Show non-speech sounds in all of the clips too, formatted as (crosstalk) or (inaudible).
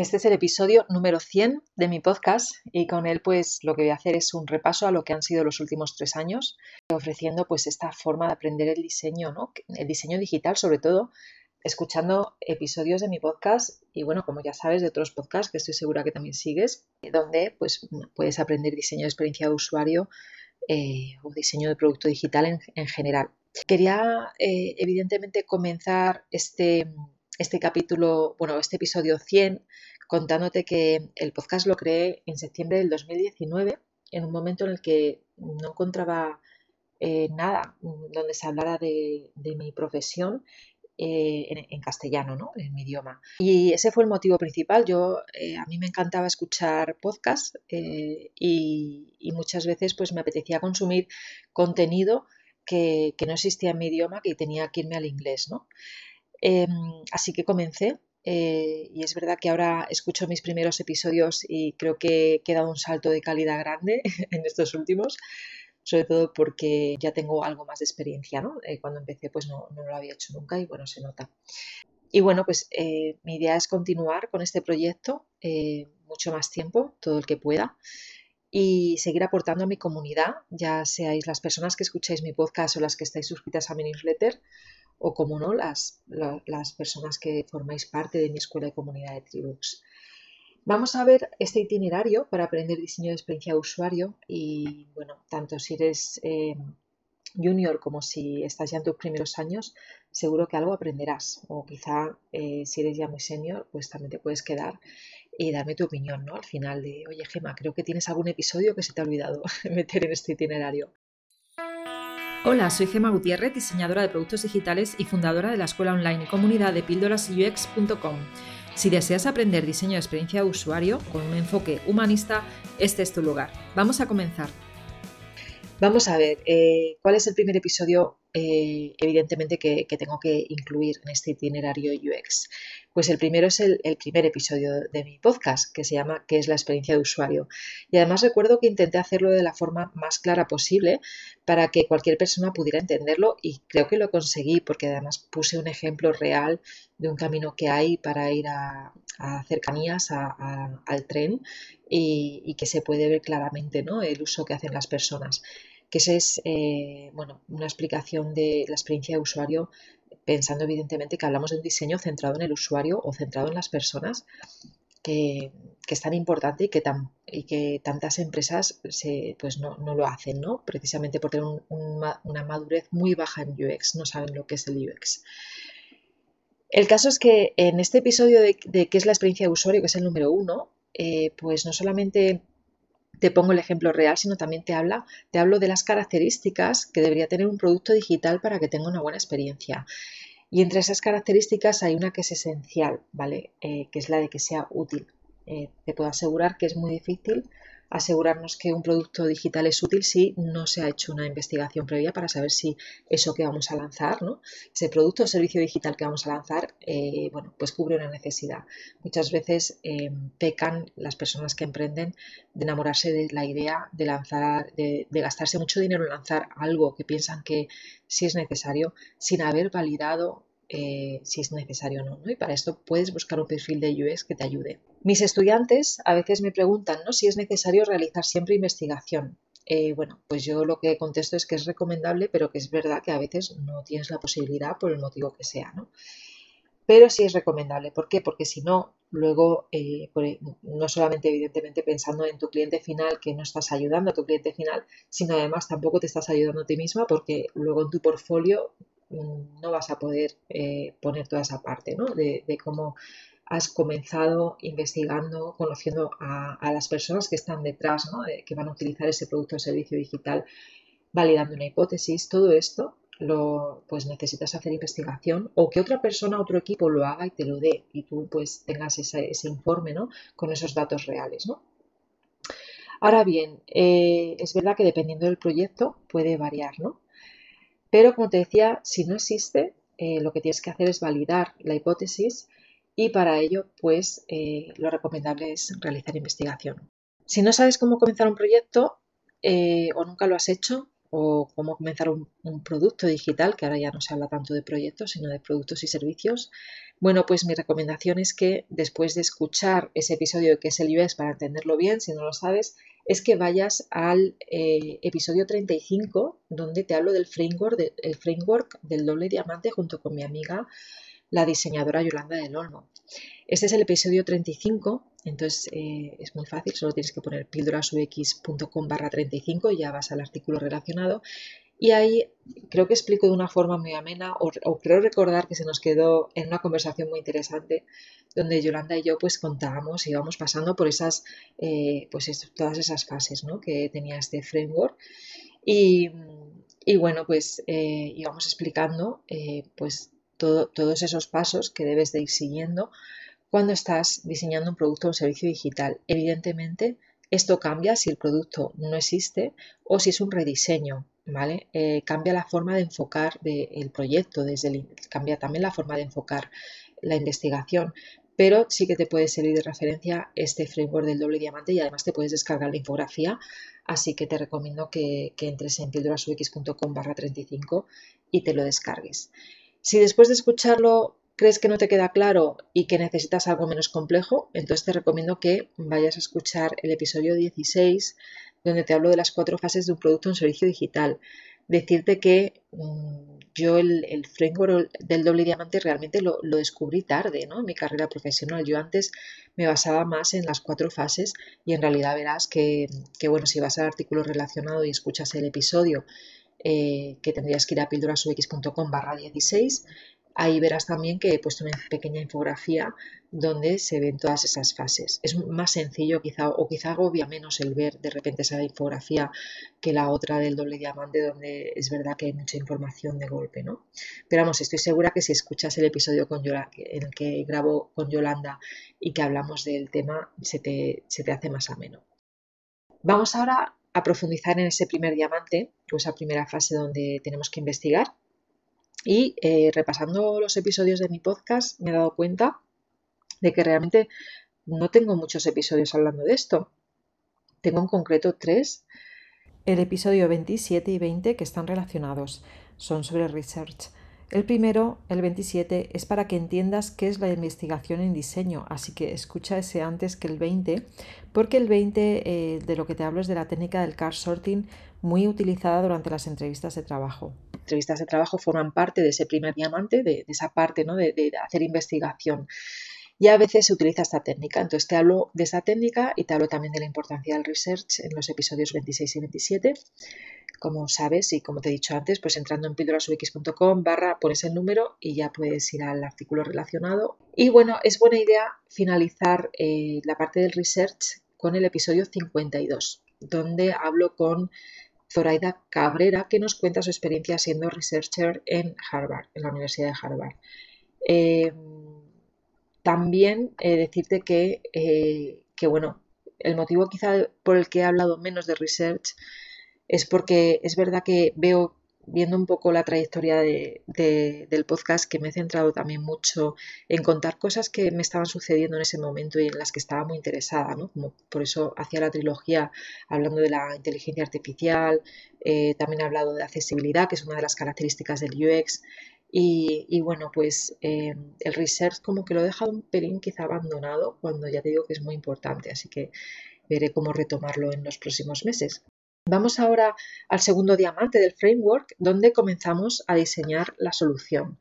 Este es el episodio número 100 de mi podcast y con él pues lo que voy a hacer es un repaso a lo que han sido los últimos tres años, ofreciendo pues esta forma de aprender el diseño, ¿no? el diseño digital sobre todo, escuchando episodios de mi podcast y bueno, como ya sabes, de otros podcasts que estoy segura que también sigues, donde pues puedes aprender diseño de experiencia de usuario eh, o diseño de producto digital en, general. Quería eh, evidentemente comenzar este, este capítulo, bueno, este episodio 100 contándote que el podcast lo creé en septiembre del 2019, en un momento en el que no encontraba eh, nada donde se hablara de, mi profesión eh, en, castellano, ¿no? en mi idioma. Y ese fue el motivo principal. Yo, eh, a mí me encantaba escuchar podcasts y, muchas veces pues, me apetecía consumir contenido que, que, no existía en mi idioma, que tenía que irme al inglés. ¿no? Em, así que comencé eh, y es verdad que ahora escucho mis primeros episodios y creo que he dado un salto de calidad grande (laughs) en estos últimos, sobre todo porque ya tengo algo más de experiencia, ¿no? Eh, cuando empecé pues no, lo había hecho nunca y bueno, se nota. Y bueno, pues eh, mi idea es continuar con este proyecto mucho más tiempo, todo el que pueda, y seguir aportando a mi comunidad, ya seáis las personas que escucháis mi podcast o las que estáis suscritas a mi newsletter, o como no, las, las personas que formáis parte de mi escuela de comunidad de Tribux. Vamos a ver este itinerario para aprender diseño de experiencia de usuario y bueno, tanto si eres eh, junior como si estás ya en tus primeros años, seguro que algo aprenderás o quizá eh, si eres ya muy senior, pues también te puedes quedar y darme tu opinión, ¿no? Al final de, oye Gema, creo que tienes algún episodio que se te ha olvidado (laughs) meter en este itinerario. Hola, soy Gema Gutiérrez, diseñadora de productos digitales y fundadora de la escuela online y comunidad de píldorasux.com. Si deseas aprender diseño de experiencia de usuario con un enfoque humanista, este es tu lugar. Vamos a comenzar. Vamos a ver, eh, ¿cuál es el primer episodio eh, evidentemente que, tengo que incluir en este itinerario UX? Pues el primero es el, primer episodio de mi podcast, que se llama ¿Qué es la experiencia de usuario? Y además recuerdo que intenté hacerlo de la forma más clara posible para que cualquier persona pudiera entenderlo y creo que lo conseguí porque además puse un ejemplo real de un camino que hay para ir a, cercanías al tren y, que se puede ver claramente ¿no? el uso que hacen las personas que esa es eh, bueno, una explicación de la experiencia de usuario, pensando evidentemente que hablamos de un diseño centrado en el usuario o centrado en las personas, que, es tan importante y que, tan, y que tantas empresas se, pues no, lo hacen, ¿no? precisamente por tener una madurez muy baja en UX, no saben lo que es el UX. El caso es que en este episodio de, qué es la experiencia de usuario, que es el número uno, eh, pues no solamente te pongo el ejemplo real, sino también te habla, te hablo de las características que debería tener un producto digital para que tenga una buena experiencia. Y entre esas características hay una que es esencial, ¿vale? Eh, que es la de que sea útil. Eh, te puedo asegurar que es muy difícil asegurarnos que un producto digital es útil si no se ha hecho una investigación previa para saber si eso que vamos a lanzar, ¿no? ese producto o servicio digital que vamos a lanzar, eh, bueno, pues cubre una necesidad. Muchas veces eh, pecan las personas que emprenden de enamorarse de la idea de lanzar, de, gastarse mucho dinero en lanzar algo que piensan que sí es necesario sin haber validado eh, si es necesario o no, no, Y para esto puedes buscar un perfil de UX que te ayude. Mis estudiantes a veces me preguntan ¿no? si es necesario realizar siempre investigación. Eh, bueno, pues yo lo que contesto es que es recomendable, pero que es verdad que a veces no tienes la posibilidad por el motivo que sea, ¿no? Pero sí es recomendable. ¿Por qué? Porque si no, luego, eh, e, no solamente evidentemente pensando en tu cliente final, que no estás ayudando a tu cliente final, sino además tampoco te estás ayudando a ti misma porque luego en tu portfolio no vas a poder eh, poner toda esa parte ¿no? de, cómo has comenzado investigando, conociendo a, las personas que están detrás, ¿no? que van a utilizar ese producto o servicio digital, validando una hipótesis, todo esto lo, pues necesitas hacer investigación o que otra persona, otro equipo lo haga y te lo dé y tú pues tengas ese, informe ¿no? con esos datos reales. ¿no? Ahora bien, eh, es verdad que dependiendo del proyecto puede variar, ¿no? Pero como te decía, si no existe, eh, lo que tienes que hacer es validar la hipótesis y para ello, pues eh, lo recomendable es realizar investigación. Si no sabes cómo comenzar un proyecto eh, o nunca lo has hecho, o cómo comenzar un, producto digital, que ahora ya no se habla tanto de proyectos, sino de productos y servicios, bueno, pues mi recomendación es que después de escuchar ese episodio que es el UX para entenderlo bien, si no lo sabes, es que vayas al eh, episodio 35, donde te hablo del framework, framework del doble diamante junto con mi amiga, la diseñadora Yolanda del Olmo. Este es el episodio 35, entonces eh, es muy fácil, solo tienes que poner píldorasux.com barra 35 y ya vas al artículo relacionado. Y ahí creo que explico de una forma muy amena, o, creo recordar que se nos quedó en una conversación muy interesante, donde Yolanda y yo pues contábamos íbamos pasando por esas, eh, pues todas esas fases ¿no? que tenía este framework. Y, bueno, pues eh, íbamos explicando pues todos esos pasos que debes de ir siguiendo cuando estás diseñando un producto o un servicio digital. Evidentemente, esto cambia si el producto no existe o si es un rediseño, ¿vale? Eh, cambia la forma de enfocar el proyecto, desde cambia también la forma de enfocar la investigación, pero sí que te puede servir de referencia este framework del doble diamante y además te puedes descargar la infografía, así que te recomiendo que, entres en pildorasux.com barra 35 y te lo descargues. Si después de escucharlo crees que no te queda claro y que necesitas algo menos complejo, entonces te recomiendo que vayas a escuchar el episodio 16, donde te hablo de las cuatro fases de un producto o un servicio digital. Decirte que mm, yo el, framework del doble diamante realmente lo, descubrí tarde ¿no? en mi carrera profesional. Yo antes me basaba más en las cuatro fases y en realidad verás que, que bueno, si vas al artículo relacionado y escuchas el episodio eh, que tendrías que ir a pildorasux.com barra 16. Ahí verás también que he puesto una pequeña infografía donde se ven todas esas fases. Es más sencillo quizá o quizá agobia menos el ver de repente esa infografía que la otra del doble diamante donde es verdad que hay mucha información de golpe, ¿no? Pero vamos, estoy segura que si escuchas el episodio con Yolanda, en el que grabo con Yolanda y que hablamos del tema, se te, se te hace más ameno. Vamos ahora a profundizar en ese primer diamante, o esa primera fase donde tenemos que investigar. Y eh, repasando los episodios de mi podcast me he dado cuenta de que realmente no tengo muchos episodios hablando de esto. Tengo en concreto tres. El episodio 27 y 20 que están relacionados son sobre research. El primero, el 27, es para que entiendas qué es la investigación en diseño, así que escucha ese antes que el 20, porque el 20 eh, de lo que te hablo es de la técnica del car sorting muy utilizada durante las entrevistas de trabajo. Entrevistas de trabajo forman parte de ese primer diamante, de, esa parte ¿no? de, de hacer investigación y a veces se utiliza esta técnica. Entonces te hablo de esa técnica y te hablo también de la importancia del research en los episodios 26 y 27 como sabes y como te he dicho antes, pues entrando en píldorasux.com barra pones el número y ya puedes ir al artículo relacionado. Y bueno, es buena idea finalizar eh, la parte del research con el episodio 52, donde hablo con Zoraida Cabrera, que nos cuenta su experiencia siendo researcher en Harvard, en la Universidad de Harvard. Eh, también eh, decirte que, que, bueno, el motivo quizá por el que he hablado menos de research es porque es verdad que veo, viendo un poco la trayectoria del podcast, que me he centrado también mucho en contar cosas que me estaban sucediendo en ese momento y en las que estaba muy interesada, ¿no? Por eso hacía la trilogía hablando de la inteligencia artificial, eh, también he hablado de accesibilidad, que es una de las características del UX. Y, bueno, pues eh, el research como que lo he dejado un pelín quizá abandonado cuando ya te digo que es muy importante, así que veré cómo retomarlo en los próximos meses. Vamos ahora al segundo diamante del framework, donde comenzamos a diseñar la solución.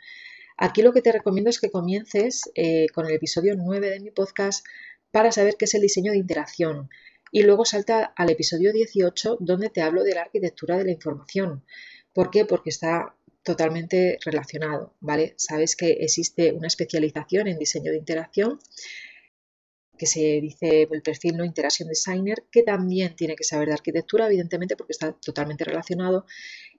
Aquí lo que te recomiendo es que comiences eh, con el episodio 9 de mi podcast para saber qué es el diseño de interacción. Y luego salta al episodio 18 donde te hablo de la arquitectura de la información. ¿Por qué? Porque está totalmente relacionado, ¿vale? Sabes que existe una especialización en diseño de interacción que se dice el perfil no Interaction Designer, que también tiene que saber de arquitectura, evidentemente, porque está totalmente relacionado.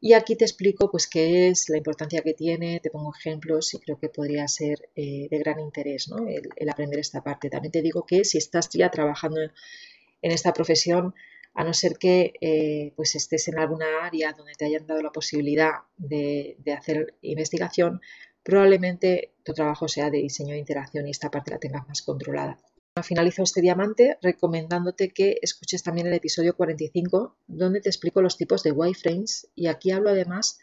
Y aquí te explico pues qué es, la importancia que tiene, te pongo ejemplos y creo que podría ser eh, de gran interés ¿no? el, aprender esta parte. También te digo que si estás ya trabajando en esta profesión, a no ser que eh, pues estés en alguna área donde te hayan dado la posibilidad de, de hacer investigación, probablemente tu trabajo sea de diseño de interacción y esta parte la tengas más controlada. Finalizo este diamante recomendándote que escuches también el episodio 45 donde te explico los tipos de wireframes y aquí hablo además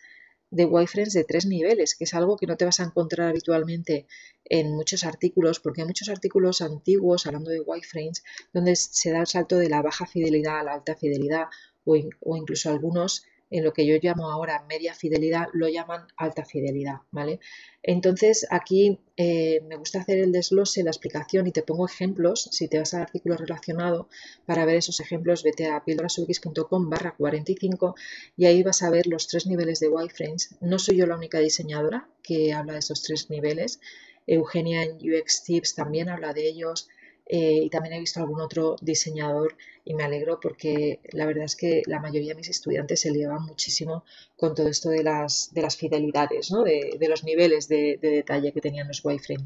de wireframes de tres niveles, que es algo que no te vas a encontrar habitualmente en muchos artículos, porque hay muchos artículos antiguos hablando de wireframes donde se da el salto de la baja fidelidad a la alta fidelidad o, o incluso algunos en lo que yo llamo ahora media fidelidad, lo llaman alta fidelidad, ¿vale? Entonces aquí eh, me gusta hacer el desglose, la explicación y te pongo ejemplos. Si te vas al artículo relacionado para ver esos ejemplos, vete a pildorasux.com barra 45 y ahí vas a ver los tres niveles de wireframes. No soy yo la única diseñadora que habla de esos tres niveles. Eugenia en UX Tips también habla de ellos. Eh, y también he visto algún otro diseñador y me alegro porque la verdad es que la mayoría de mis estudiantes se llevan muchísimo con todo esto de las, de las fidelidades, ¿no? de, los niveles de, detalle que tenían los wireframe.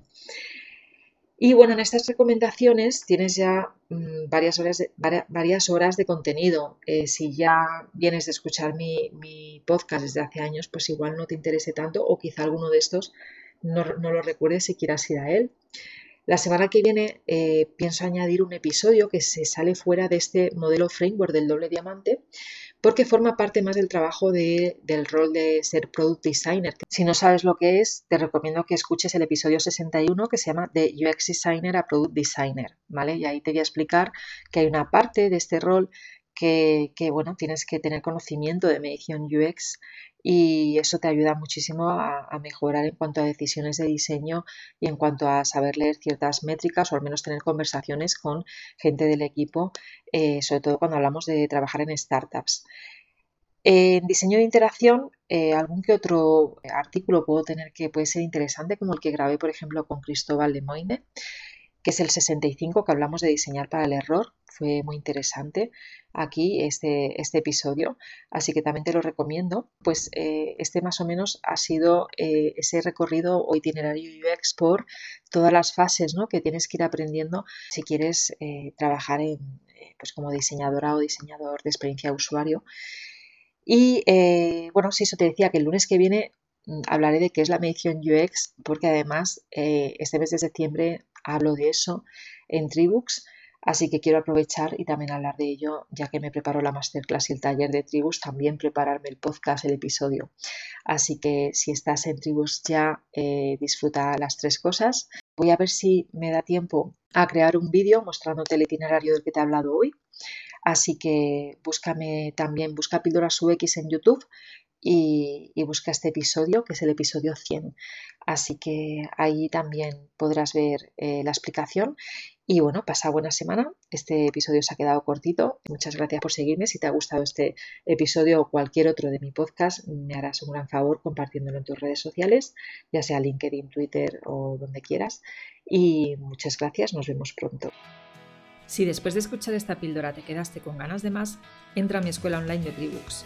Y bueno, en estas recomendaciones tienes ya mm, varias, horas de, varias horas de contenido. Eh, si ya vienes de escuchar mi, mi, podcast desde hace años, pues igual no te interese tanto o quizá alguno de estos no, no lo recuerdes si quieras ir a él. La semana que viene eh, pienso añadir un episodio que se sale fuera de este modelo framework del doble diamante porque forma parte más del trabajo del rol de ser product designer. Si no sabes lo que es, te recomiendo que escuches el episodio 61 que se llama de UX designer a product designer, ¿vale? Y ahí te voy a explicar que hay una parte de este rol que, bueno, tienes que tener conocimiento de medición UX y eso te ayuda muchísimo a, mejorar en cuanto a decisiones de diseño y en cuanto a saber leer ciertas métricas o al menos tener conversaciones con gente del equipo, eh, sobre todo cuando hablamos de trabajar en startups. En diseño de interacción, eh, algún que otro artículo puedo tener que puede ser interesante, como el que grabé, por ejemplo, con Cristóbal Lemoine, que es el 65, que hablamos de diseñar para el error. Fue muy interesante aquí este, este episodio, así que también te lo recomiendo. Pues eh, este más o menos ha sido eh, ese recorrido o itinerario UX por todas las fases ¿no? que tienes que ir aprendiendo si quieres eh, trabajar en, pues como diseñadora o diseñador de experiencia de usuario. Y bueno, sí, eso te decía que el lunes que viene mm, hablaré de qué es la medición UX, porque además este mes de septiembre hablo de eso en Tribux. Así que quiero aprovechar y también hablar de ello, ya que me preparo la masterclass y el taller de Tribus, también prepararme el podcast, el episodio. Así que si estás en Tribus ya, eh, disfruta las tres cosas. Voy a ver si me da tiempo a crear un vídeo mostrándote el itinerario del que te he hablado hoy. Así que búscame también, busca Píldoras UX en YouTube y, busca este episodio, que es el episodio 100. Así que ahí también podrás ver eh, la explicación y bueno, pasa buena semana. Este episodio se ha quedado cortito. Muchas gracias por seguirme. Si te ha gustado este episodio o cualquier otro de mi podcast, me harás un gran favor compartiéndolo en tus redes sociales, ya sea LinkedIn, Twitter o donde quieras. Y muchas gracias. Nos vemos pronto. Si después de escuchar esta píldora te quedaste con ganas de más, entra a mi escuela online de Tribooks,